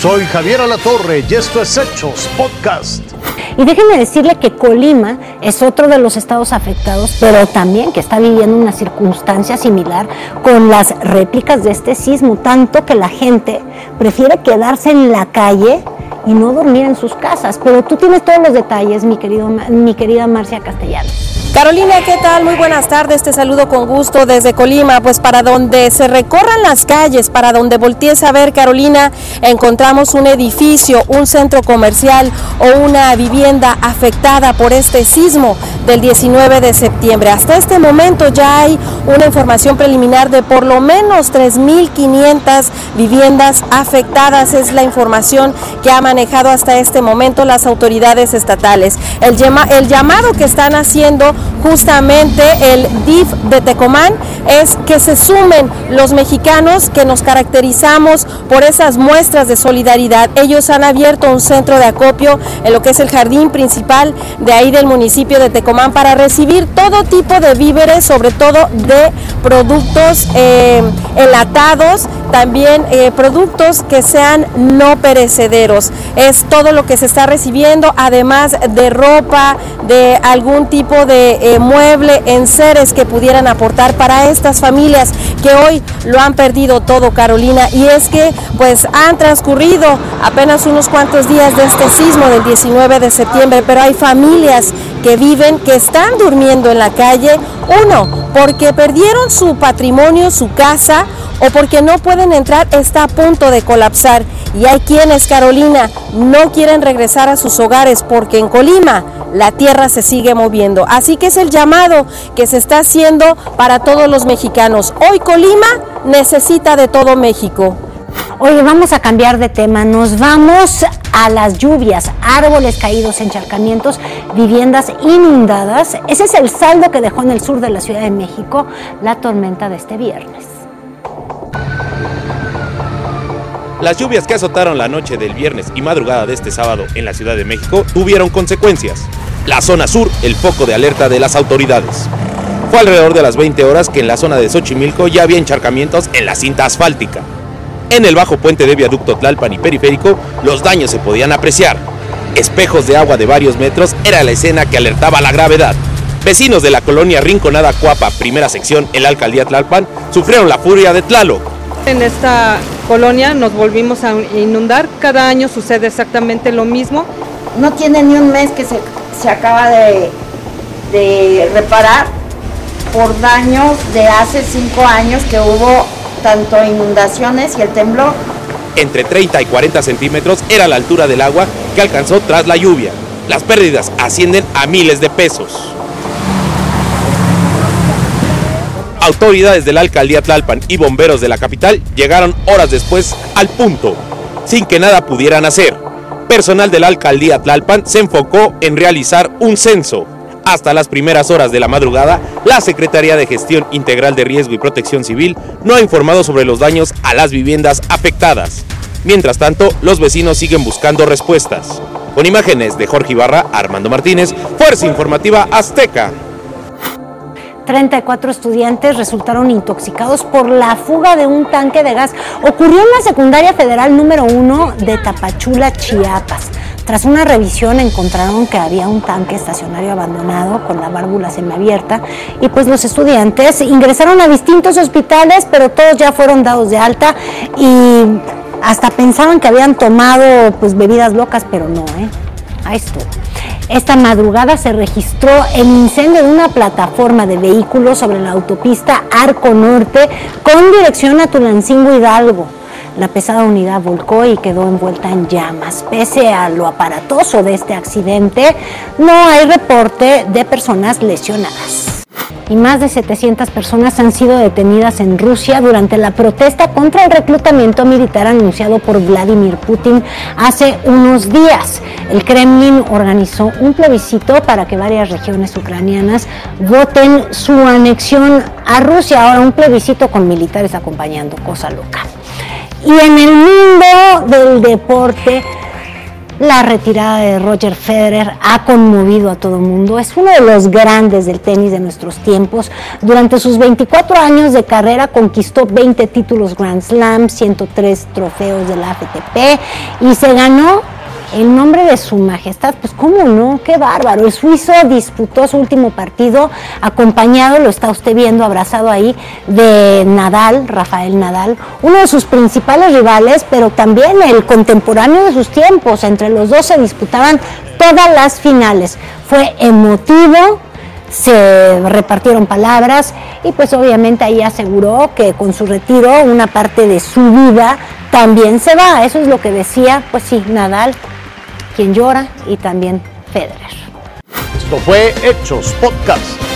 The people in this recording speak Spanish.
Soy Javier Alatorre y esto es Hechos Podcast. Y déjenme decirle que Colima es otro de los estados afectados, pero también que está viviendo una circunstancia similar con las réplicas de este sismo, tanto que la gente prefiere quedarse en la calle y no dormir en sus casas. Pero tú tienes todos los detalles, mi, querido, mi querida Marcia Castellanos. Carolina, ¿qué tal? Muy buenas tardes, te saludo con gusto desde Colima, pues para donde se recorran las calles, para donde voltees a ver, Carolina, encontramos un edificio, un centro comercial o una vivienda afectada por este sismo del 19 de septiembre. Hasta este momento ya hay una información preliminar de por lo menos 3.500 viviendas afectadas, es la información que ha manejado hasta este momento las autoridades estatales. El, el llamado que están haciendo justamente el DIF de Tecomán es que se sumen los mexicanos que nos caracterizamos por esas muestras de solidaridad. Ellos han abierto un centro de acopio en lo que es el jardín principal de ahí del municipio de Tecomán para recibir todo tipo de víveres, sobre todo de productos eh, enlatados, también eh, productos que sean no perecederos. Es todo lo que se está recibiendo, además de ropa, de algún tipo de eh, mueble, enseres que pudieran aportar para estas familias que hoy lo han perdido todo, Carolina. Y es que pues han transcurrido apenas unos cuantos días de este sismo del 19 de septiembre, pero hay familias que viven, que están durmiendo en la calle, uno, porque perdieron su patrimonio, su casa, o porque no pueden entrar, está a punto de colapsar. Y hay quienes, Carolina, no quieren regresar a sus hogares porque en Colima la tierra se sigue moviendo. Así que es el llamado que se está haciendo para todos los mexicanos. Hoy Colima necesita de todo México. Oye, vamos a cambiar de tema. Nos vamos a las lluvias, árboles caídos, encharcamientos, viviendas inundadas. Ese es el saldo que dejó en el sur de la Ciudad de México la tormenta de este viernes. Las lluvias que azotaron la noche del viernes y madrugada de este sábado en la Ciudad de México tuvieron consecuencias. La zona sur, el foco de alerta de las autoridades. Fue alrededor de las 20 horas que en la zona de Xochimilco ya había encharcamientos en la cinta asfáltica. En el bajo puente de viaducto Tlalpan y periférico, los daños se podían apreciar. Espejos de agua de varios metros era la escena que alertaba la gravedad. Vecinos de la colonia Rinconada Cuapa, primera sección, en la alcaldía Tlalpan, sufrieron la furia de Tlaloc. En esta colonia nos volvimos a inundar, cada año sucede exactamente lo mismo. No tiene ni un mes que se, acaba de, de reparar por daños de hace cinco años que hubo tanto inundaciones y el temblor. Entre 30 y 40 centímetros era la altura del agua que alcanzó tras la lluvia. Las pérdidas ascienden a miles de pesos. Autoridades de la alcaldía Tlalpan y bomberos de la capital llegaron horas después al punto, sin que nada pudieran hacer. Personal de la alcaldía Tlalpan se enfocó en realizar un censo. Hasta las primeras horas de la madrugada, la Secretaría de Gestión Integral de Riesgo y Protección Civil no ha informado sobre los daños a las viviendas afectadas. Mientras tanto, los vecinos siguen buscando respuestas. Con imágenes de Jorge Ibarra, Armando Martínez, Fuerza Informativa Azteca. 34 estudiantes resultaron intoxicados por la fuga de un tanque de gas. Ocurrió en la secundaria federal número 1 de Tapachula, Chiapas. Tras una revisión encontraron que había un tanque estacionario abandonado con la válvula semiabierta y pues los estudiantes ingresaron a distintos hospitales, pero todos ya fueron dados de alta y hasta pensaban que habían tomado pues bebidas locas, pero no, ¿eh? Ahí estuvo. Esta madrugada se registró el incendio de una plataforma de vehículos sobre la autopista Arco Norte con dirección a Tulancingo Hidalgo. La pesada unidad volcó y quedó envuelta en llamas. Pese a lo aparatoso de este accidente, no hay reporte de personas lesionadas y más de 700 personas han sido detenidas en Rusia durante la protesta contra el reclutamiento militar anunciado por Vladimir Putin hace unos días. El Kremlin organizó un plebiscito para que varias regiones ucranianas voten su anexión a Rusia. Ahora un plebiscito con militares acompañando, cosa loca. Y en el mundo del deporte, La retirada de Roger Federer ha conmovido a todo mundo. Es uno de los grandes del tenis de nuestros tiempos. Durante sus 24 años de carrera conquistó 20 títulos Grand Slam, 103 trofeos de la ATP y se ganó el nombre de su majestad, pues cómo no, qué bárbaro. El suizo disputó su último partido acompañado, lo está usted viendo abrazado ahí, de Nadal, Rafael Nadal, uno de sus principales rivales, pero también el contemporáneo de sus tiempos. Entre los dos se disputaban todas las finales. Fue emotivo, se repartieron palabras y pues obviamente ahí aseguró que con su retiro una parte de su vida también se va. Eso es lo que decía, pues sí, Nadal quien llora y también Federer. Esto fue Hechos Podcast.